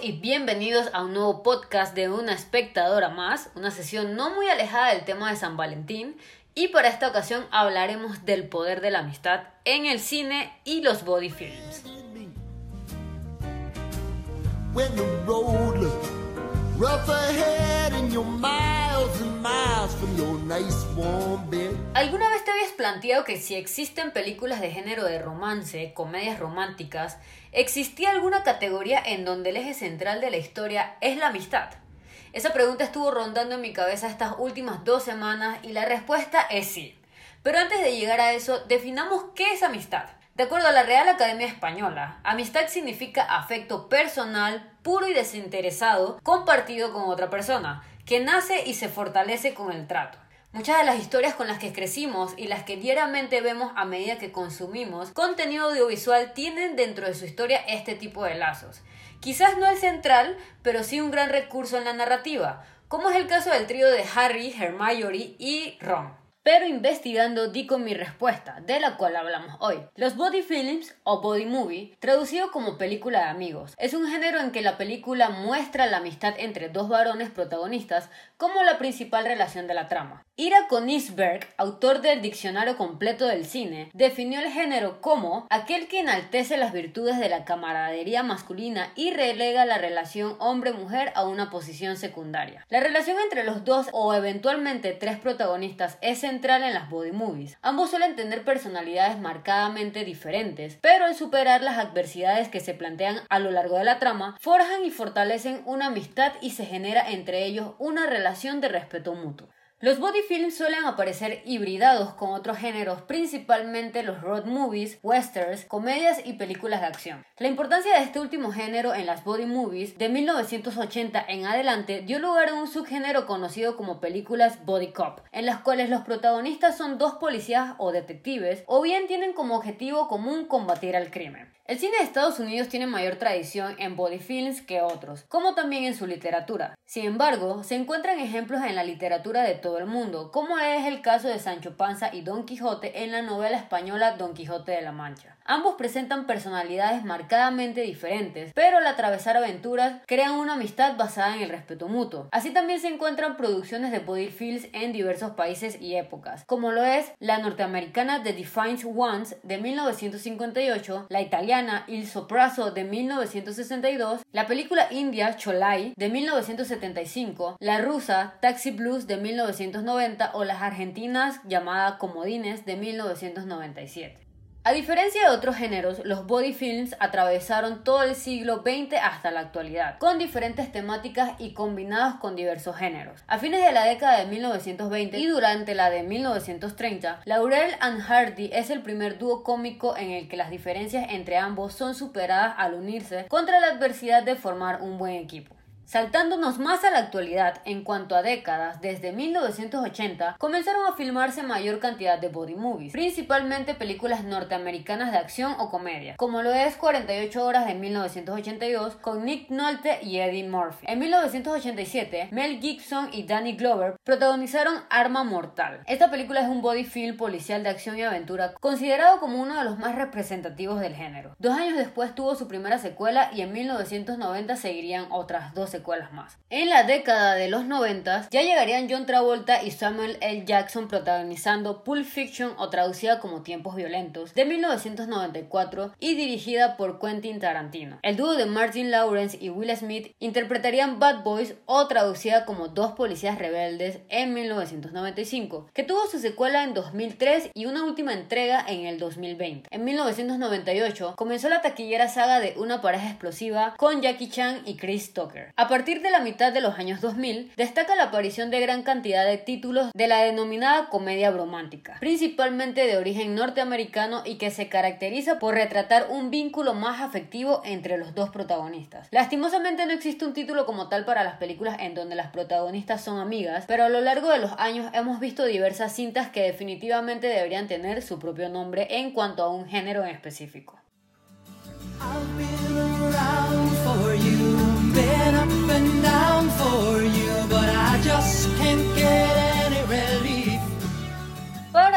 y bienvenidos a un nuevo podcast de una espectadora más, una sesión no muy alejada del tema de San Valentín y para esta ocasión hablaremos del poder de la amistad en el cine y los body films. ¿Alguna vez te habías planteado que si existen películas de género de romance, comedias románticas, existía alguna categoría en donde el eje central de la historia es la amistad? Esa pregunta estuvo rondando en mi cabeza estas últimas dos semanas y la respuesta es sí. Pero antes de llegar a eso, definamos qué es amistad. De acuerdo a la Real Academia Española, amistad significa afecto personal, puro y desinteresado, compartido con otra persona, que nace y se fortalece con el trato. Muchas de las historias con las que crecimos y las que diariamente vemos a medida que consumimos contenido audiovisual tienen dentro de su historia este tipo de lazos. Quizás no el central, pero sí un gran recurso en la narrativa, como es el caso del trío de Harry, Hermione y Ron. Pero investigando di con mi respuesta, de la cual hablamos hoy. Los body films o body movie, traducido como película de amigos, es un género en que la película muestra la amistad entre dos varones protagonistas como la principal relación de la trama. Ira Konisberg, autor del Diccionario Completo del Cine, definió el género como aquel que enaltece las virtudes de la camaradería masculina y relega la relación hombre-mujer a una posición secundaria. La relación entre los dos o eventualmente tres protagonistas es central en las body movies. Ambos suelen tener personalidades marcadamente diferentes, pero al superar las adversidades que se plantean a lo largo de la trama, forjan y fortalecen una amistad y se genera entre ellos una relación de respeto mutuo. Los body films suelen aparecer hibridados con otros géneros, principalmente los road movies, westerns, comedias y películas de acción. La importancia de este último género en las body movies de 1980 en adelante dio lugar a un subgénero conocido como películas body cop, en las cuales los protagonistas son dos policías o detectives o bien tienen como objetivo común combatir al crimen. El cine de Estados Unidos tiene mayor tradición en body films que otros, como también en su literatura. Sin embargo, se encuentran ejemplos en la literatura de todo el mundo, como es el caso de Sancho Panza y Don Quijote en la novela española Don Quijote de la Mancha. Ambos presentan personalidades marcadamente diferentes, pero al atravesar aventuras crean una amistad basada en el respeto mutuo. Así también se encuentran producciones de body films en diversos países y épocas, como lo es la norteamericana The Defiant Ones de 1958, la italiana Il Sopraso de 1962, la película india Cholai de 1975, la rusa Taxi Blues de 1990 o las argentinas llamadas Comodines de 1997. A diferencia de otros géneros, los body films atravesaron todo el siglo XX hasta la actualidad, con diferentes temáticas y combinados con diversos géneros. A fines de la década de 1920 y durante la de 1930, Laurel and Hardy es el primer dúo cómico en el que las diferencias entre ambos son superadas al unirse contra la adversidad de formar un buen equipo. Saltándonos más a la actualidad, en cuanto a décadas, desde 1980 comenzaron a filmarse mayor cantidad de body movies, principalmente películas norteamericanas de acción o comedia, como lo es 48 horas de 1982 con Nick Nolte y Eddie Murphy. En 1987, Mel Gibson y Danny Glover protagonizaron Arma Mortal. Esta película es un body film policial de acción y aventura considerado como uno de los más representativos del género. Dos años después tuvo su primera secuela y en 1990 seguirían otras dos secuelas más. En la década de los 90 ya llegarían John Travolta y Samuel L. Jackson protagonizando Pulp Fiction o traducida como Tiempos Violentos de 1994 y dirigida por Quentin Tarantino. El dúo de Martin Lawrence y Will Smith interpretarían Bad Boys o traducida como Dos Policías Rebeldes en 1995, que tuvo su secuela en 2003 y una última entrega en el 2020. En 1998 comenzó la taquillera saga de Una pareja explosiva con Jackie Chan y Chris Tucker. A partir de la mitad de los años 2000, destaca la aparición de gran cantidad de títulos de la denominada comedia bromántica, principalmente de origen norteamericano y que se caracteriza por retratar un vínculo más afectivo entre los dos protagonistas. Lastimosamente no existe un título como tal para las películas en donde las protagonistas son amigas, pero a lo largo de los años hemos visto diversas cintas que definitivamente deberían tener su propio nombre en cuanto a un género en específico.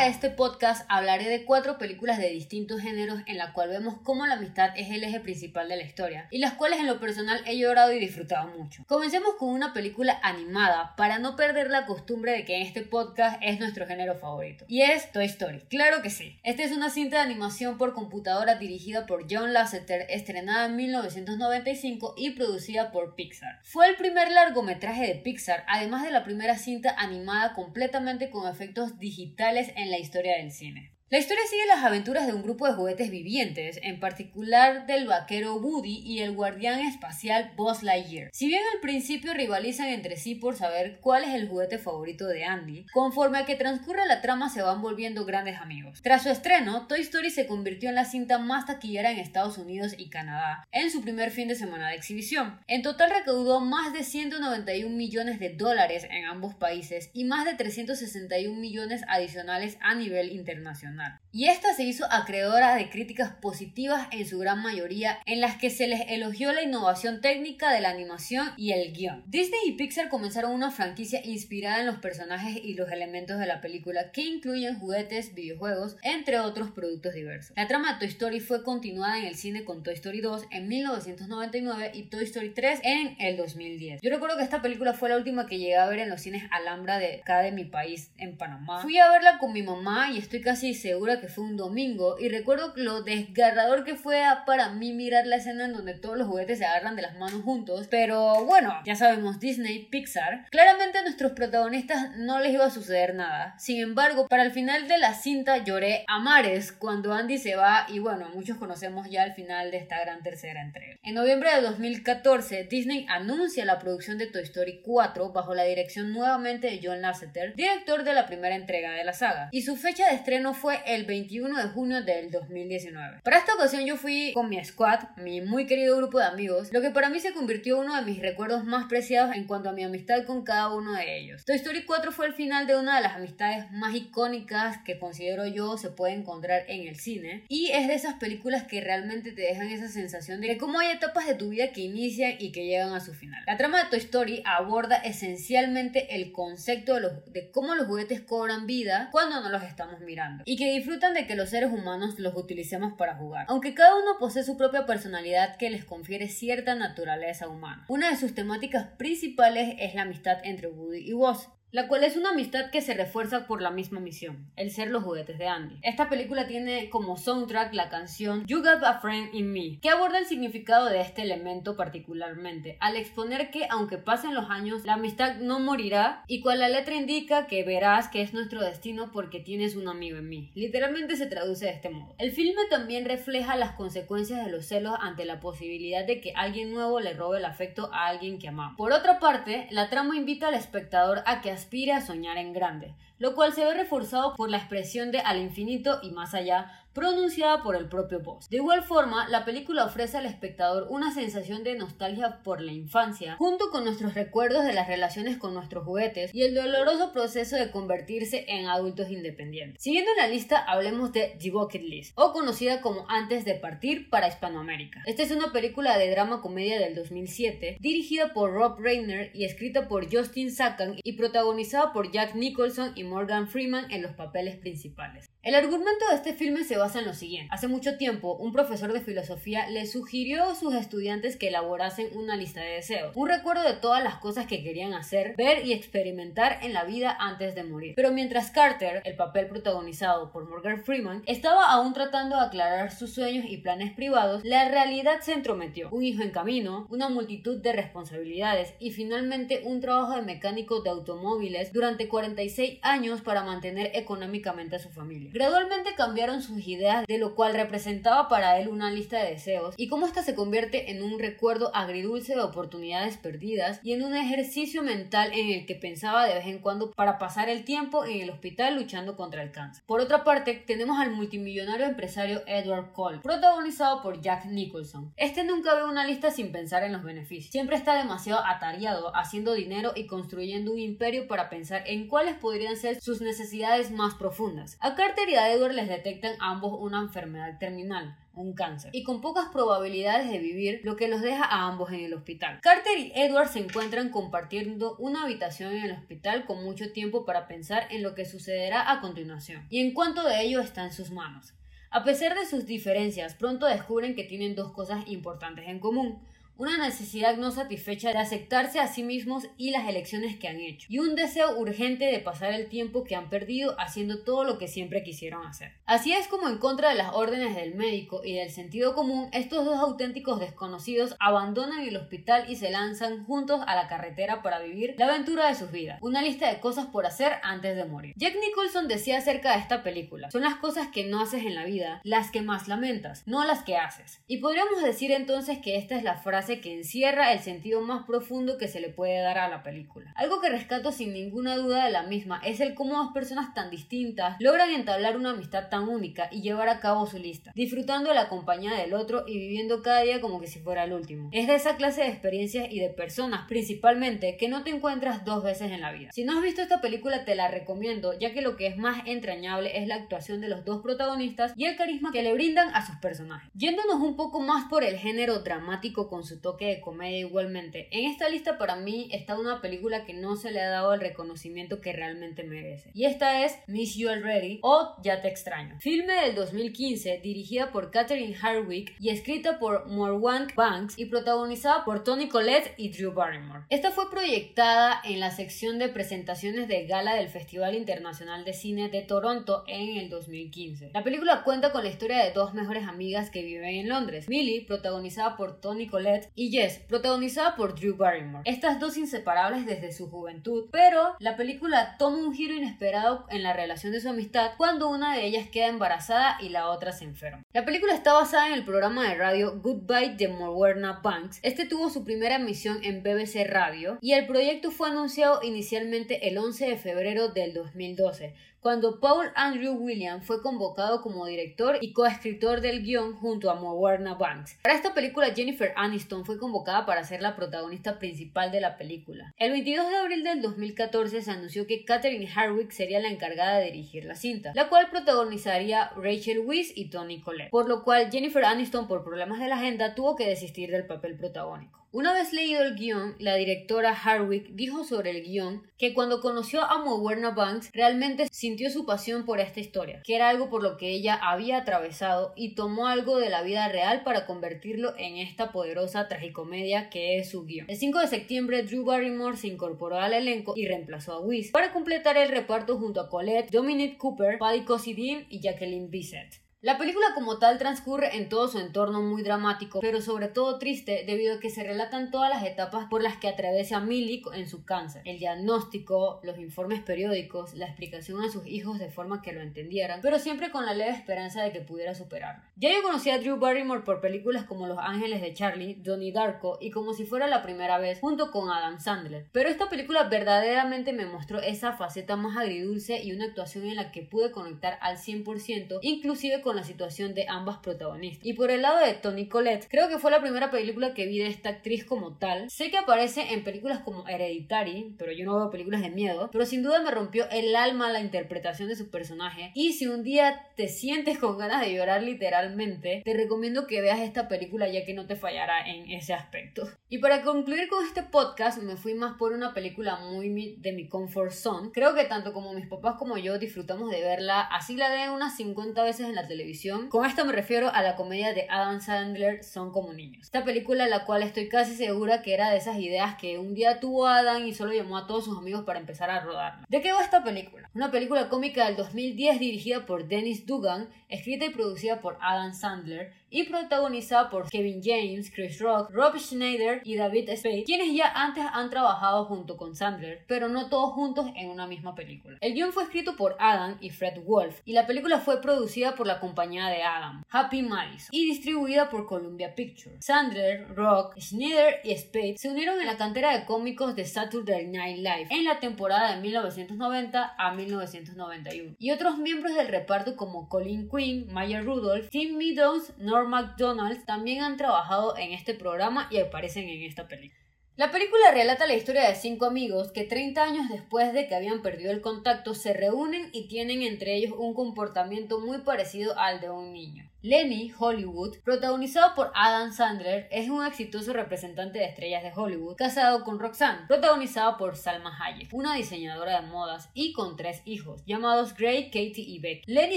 Para este podcast hablaré de cuatro películas de distintos géneros en la cual vemos cómo la amistad es el eje principal de la historia y las cuales en lo personal he llorado y disfrutado mucho. Comencemos con una película animada para no perder la costumbre de que en este podcast es nuestro género favorito y es Toy Story. Claro que sí. Esta es una cinta de animación por computadora dirigida por John Lasseter, estrenada en 1995 y producida por Pixar. Fue el primer largometraje de Pixar, además de la primera cinta animada completamente con efectos digitales en la historia del cine. La historia sigue las aventuras de un grupo de juguetes vivientes, en particular del vaquero Woody y el guardián espacial Buzz Lightyear. Si bien al principio rivalizan entre sí por saber cuál es el juguete favorito de Andy, conforme que transcurre la trama se van volviendo grandes amigos. Tras su estreno, Toy Story se convirtió en la cinta más taquillera en Estados Unidos y Canadá en su primer fin de semana de exhibición. En total recaudó más de 191 millones de dólares en ambos países y más de 361 millones adicionales a nivel internacional. Y esta se hizo acreedora de críticas positivas en su gran mayoría, en las que se les elogió la innovación técnica de la animación y el guion. Disney y Pixar comenzaron una franquicia inspirada en los personajes y los elementos de la película, que incluyen juguetes, videojuegos, entre otros productos diversos. La trama de Toy Story fue continuada en el cine con Toy Story 2 en 1999 y Toy Story 3 en el 2010. Yo recuerdo que esta película fue la última que llegué a ver en los cines Alhambra de acá de mi país, en Panamá. Fui a verla con mi mamá y estoy casi segura segura que fue un domingo y recuerdo lo desgarrador que fue para mí mirar la escena en donde todos los juguetes se agarran de las manos juntos. Pero bueno, ya sabemos, Disney, Pixar, claramente a nuestros protagonistas no les iba a suceder nada. Sin embargo, para el final de la cinta lloré a mares cuando Andy se va y bueno, muchos conocemos ya el final de esta gran tercera entrega. En noviembre de 2014, Disney anuncia la producción de Toy Story 4 bajo la dirección nuevamente de John Lasseter, director de la primera entrega de la saga. Y su fecha de estreno fue el 21 de junio del 2019. Para esta ocasión yo fui con mi squad, mi muy querido grupo de amigos, lo que para mí se convirtió en uno de mis recuerdos más preciados en cuanto a mi amistad con cada uno de ellos. Toy Story 4 fue el final de una de las amistades más icónicas que considero yo se puede encontrar en el cine y es de esas películas que realmente te dejan esa sensación de como hay etapas de tu vida que inician y que llegan a su final. La trama de Toy Story aborda esencialmente el concepto de, de cómo los juguetes cobran vida cuando no los estamos mirando y que disfrutan de que los seres humanos los utilicemos para jugar, aunque cada uno posee su propia personalidad que les confiere cierta naturaleza humana. Una de sus temáticas principales es la amistad entre Woody y Buzz, la cual es una amistad que se refuerza por la misma misión, el ser los juguetes de Andy. Esta película tiene como soundtrack la canción You Got a Friend in Me, que aborda el significado de este elemento particularmente, al exponer que aunque pasen los años, la amistad no morirá y cual la letra indica que verás que es nuestro destino porque tienes un amigo en mí. Literalmente se traduce de este modo. El filme también refleja las consecuencias de los celos ante la posibilidad de que alguien nuevo le robe el afecto a alguien que ama. Por otra parte, la trama invita al espectador a que aspire a soñar en grande, lo cual se ve reforzado por la expresión de al infinito y más allá, pronunciada por el propio Boss. De igual forma, la película ofrece al espectador una sensación de nostalgia por la infancia, junto con nuestros recuerdos de las relaciones con nuestros juguetes y el doloroso proceso de convertirse en adultos independientes. Siguiendo la lista, hablemos de The Bucket List, o conocida como Antes de Partir para Hispanoamérica. Esta es una película de drama comedia del 2007, dirigida por Rob Reiner y escrita por Justin Sakan y protagonizada por Jack Nicholson y Morgan Freeman en los papeles principales. El argumento de este filme se basa en lo siguiente. Hace mucho tiempo, un profesor de filosofía le sugirió a sus estudiantes que elaborasen una lista de deseos, un recuerdo de todas las cosas que querían hacer, ver y experimentar en la vida antes de morir. Pero mientras Carter, el papel protagonizado por Morgan Freeman, estaba aún tratando de aclarar sus sueños y planes privados, la realidad se entrometió. Un hijo en camino, una multitud de responsabilidades y finalmente un trabajo de mecánico de automóviles durante 46 años para mantener económicamente a su familia. Gradualmente cambiaron sus ideas de lo cual representaba para él una lista de deseos y cómo ésta se convierte en un recuerdo agridulce de oportunidades perdidas y en un ejercicio mental en el que pensaba de vez en cuando para pasar el tiempo en el hospital luchando contra el cáncer. Por otra parte, tenemos al multimillonario empresario Edward Cole, protagonizado por Jack Nicholson. Este nunca ve una lista sin pensar en los beneficios. Siempre está demasiado atareado haciendo dinero y construyendo un imperio para pensar en cuáles podrían ser sus necesidades más profundas. A Carter y a Edward les detectan ambos una enfermedad terminal, un cáncer, y con pocas probabilidades de vivir, lo que los deja a ambos en el hospital. Carter y Edward se encuentran compartiendo una habitación en el hospital con mucho tiempo para pensar en lo que sucederá a continuación, y en cuanto de ello está en sus manos. A pesar de sus diferencias, pronto descubren que tienen dos cosas importantes en común una necesidad no satisfecha de aceptarse a sí mismos y las elecciones que han hecho, y un deseo urgente de pasar el tiempo que han perdido haciendo todo lo que siempre quisieron hacer. Así es como en contra de las órdenes del médico y del sentido común, estos dos auténticos desconocidos abandonan el hospital y se lanzan juntos a la carretera para vivir la aventura de sus vidas, una lista de cosas por hacer antes de morir. Jack Nicholson decía acerca de esta película, son las cosas que no haces en la vida las que más lamentas, no las que haces. Y podríamos decir entonces que esta es la frase que encierra el sentido más profundo que se le puede dar a la película. Algo que rescato sin ninguna duda de la misma es el cómo dos personas tan distintas logran entablar una amistad tan única y llevar a cabo su lista, disfrutando la compañía del otro y viviendo cada día como que si fuera el último. Es de esa clase de experiencias y de personas principalmente que no te encuentras dos veces en la vida. Si no has visto esta película te la recomiendo ya que lo que es más entrañable es la actuación de los dos protagonistas y el carisma que le brindan a sus personajes. Yéndonos un poco más por el género dramático con su toque de comedia igualmente. En esta lista para mí está una película que no se le ha dado el reconocimiento que realmente merece. Y esta es Miss You Already o Ya te extraño. Filme del 2015 dirigida por Catherine Hardwick y escrita por Morwan Banks y protagonizada por Tony Collette y Drew Barrymore. Esta fue proyectada en la sección de presentaciones de gala del Festival Internacional de Cine de Toronto en el 2015. La película cuenta con la historia de dos mejores amigas que viven en Londres. Millie, protagonizada por Tony Collette, y Jess, protagonizada por Drew Barrymore. Estas dos inseparables desde su juventud, pero la película toma un giro inesperado en la relación de su amistad cuando una de ellas queda embarazada y la otra se enferma. La película está basada en el programa de radio Goodbye de Morwerna Banks. Este tuvo su primera emisión en BBC Radio y el proyecto fue anunciado inicialmente el 11 de febrero del 2012 cuando Paul Andrew Williams fue convocado como director y coescritor del guion junto a Mowerna Banks. Para esta película Jennifer Aniston fue convocada para ser la protagonista principal de la película. El 22 de abril del 2014 se anunció que Catherine Hardwick sería la encargada de dirigir la cinta, la cual protagonizaría Rachel Weisz y Tony Collette, por lo cual Jennifer Aniston por problemas de la agenda tuvo que desistir del papel protagónico. Una vez leído el guion, la directora Hardwick dijo sobre el guion que cuando conoció a Mowerna Banks realmente sintió su pasión por esta historia, que era algo por lo que ella había atravesado y tomó algo de la vida real para convertirlo en esta poderosa tragicomedia que es su guion. El 5 de septiembre, Drew Barrymore se incorporó al elenco y reemplazó a Wiz para completar el reparto junto a Colette, Dominic Cooper, Paddy Considine y Jacqueline Bisset. La película como tal transcurre en todo su entorno muy dramático, pero sobre todo triste debido a que se relatan todas las etapas por las que atraviesa Millie en su cáncer. El diagnóstico, los informes periódicos, la explicación a sus hijos de forma que lo entendieran, pero siempre con la leve esperanza de que pudiera superarlo. Ya yo conocí a Drew Barrymore por películas como Los Ángeles de Charlie, Donnie Darko y como si fuera la primera vez junto con Adam Sandler. Pero esta película verdaderamente me mostró esa faceta más agridulce y una actuación en la que pude conectar al 100%, inclusive con la situación de ambas protagonistas. Y por el lado de Tony Collette, creo que fue la primera película que vi de esta actriz como tal. Sé que aparece en películas como Hereditary, pero yo no veo películas de miedo, pero sin duda me rompió el alma la interpretación de su personaje. Y si un día te sientes con ganas de llorar literalmente, te recomiendo que veas esta película ya que no te fallará en ese aspecto. Y para concluir con este podcast, me fui más por una película muy de mi comfort zone. Creo que tanto como mis papás como yo disfrutamos de verla, así la de unas 50 veces en la televisión con esto me refiero a la comedia de Adam Sandler Son como niños. Esta película la cual estoy casi segura que era de esas ideas que un día tuvo Adam y solo llamó a todos sus amigos para empezar a rodarla. ¿De qué va esta película? Una película cómica del 2010 dirigida por Dennis Dugan, escrita y producida por Adam Sandler y protagonizada por Kevin James, Chris Rock, Rob Schneider y David Spade, quienes ya antes han trabajado junto con Sandler, pero no todos juntos en una misma película. El guion fue escrito por Adam y Fred Wolf y la película fue producida por la compañía de Adam, Happy Madison, y distribuida por Columbia Pictures. Sandler, Rock, Schneider y Spade se unieron en la cantera de cómicos de Saturday Night Live en la temporada de 1990 a 1991 y otros miembros del reparto como Colin Quinn, Maya Rudolph, Tim Meadows, Norm McDonald también han trabajado en este programa y aparecen en esta película. La película relata la historia de cinco amigos que 30 años después de que habían perdido el contacto se reúnen y tienen entre ellos un comportamiento muy parecido al de un niño. Lenny Hollywood, protagonizado por Adam Sandler, es un exitoso representante de estrellas de Hollywood, casado con Roxanne, protagonizada por Salma Hayek, una diseñadora de modas y con tres hijos, llamados Greg, Katie y Beck. Lenny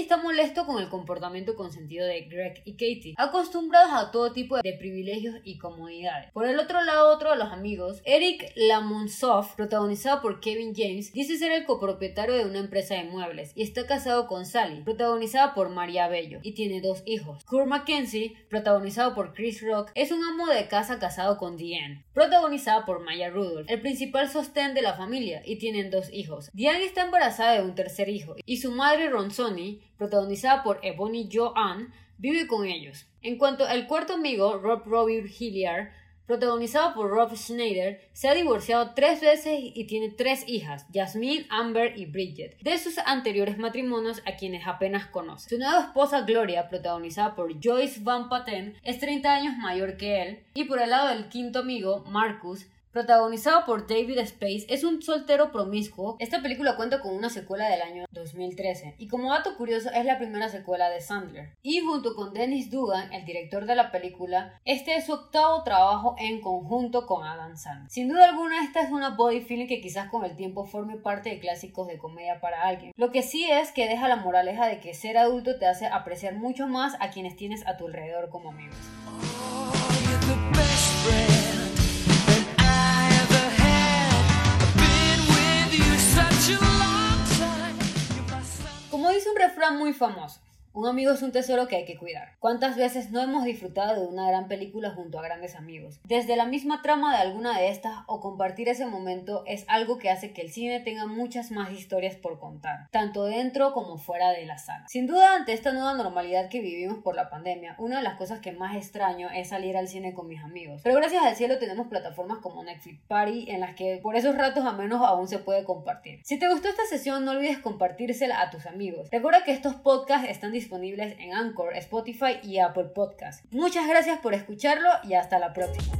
está molesto con el comportamiento consentido de Greg y Katie, acostumbrados a todo tipo de privilegios y comodidades. Por el otro lado, otro de los amigos, Eric Lamonsoff, protagonizado por Kevin James, dice ser el copropietario de una empresa de muebles y está casado con Sally, protagonizada por María Bello, y tiene dos hijos Kurt Mackenzie, protagonizado por Chris Rock, es un amo de casa casado con Diane, protagonizada por Maya Rudolph, el principal sostén de la familia, y tienen dos hijos. Diane está embarazada de un tercer hijo, y su madre Ronsoni, protagonizada por Ebony Joanne, vive con ellos. En cuanto al cuarto amigo, Rob Robbie Hilliard, protagonizado por Rob Schneider, se ha divorciado tres veces y tiene tres hijas, Jasmine, Amber y Bridget, de sus anteriores matrimonios a quienes apenas conoce. Su nueva esposa Gloria, protagonizada por Joyce Van Patten, es 30 años mayor que él, y por el lado del quinto amigo, Marcus, protagonizado por David Space, es un soltero promiscuo. Esta película cuenta con una secuela del año 2013 y como dato curioso es la primera secuela de Sandler. Y junto con Dennis Dugan, el director de la película, este es su octavo trabajo en conjunto con Adam Sandler. Sin duda alguna esta es una body film que quizás con el tiempo forme parte de clásicos de comedia para alguien. Lo que sí es que deja la moraleja de que ser adulto te hace apreciar mucho más a quienes tienes a tu alrededor como amigos. Dice un refrán muy famoso, un amigo es un tesoro que hay que cuidar. ¿Cuántas veces no hemos disfrutado de una gran película junto a grandes amigos? Desde la misma trama de alguna de estas o compartir ese momento es algo que hace que el cine tenga muchas más historias por contar, tanto dentro como fuera de la sala. Sin duda, ante esta nueva normalidad que vivimos por la pandemia, una de las cosas que más extraño es salir al cine con mis amigos. Pero gracias al cielo tenemos plataformas como Netflix Party en las que por esos ratos a menos aún se puede compartir. Si te gustó esta sesión, no olvides compartírsela a tus amigos. Recuerda que estos podcasts están disponibles disponibles en Anchor, Spotify y Apple Podcast. Muchas gracias por escucharlo y hasta la próxima.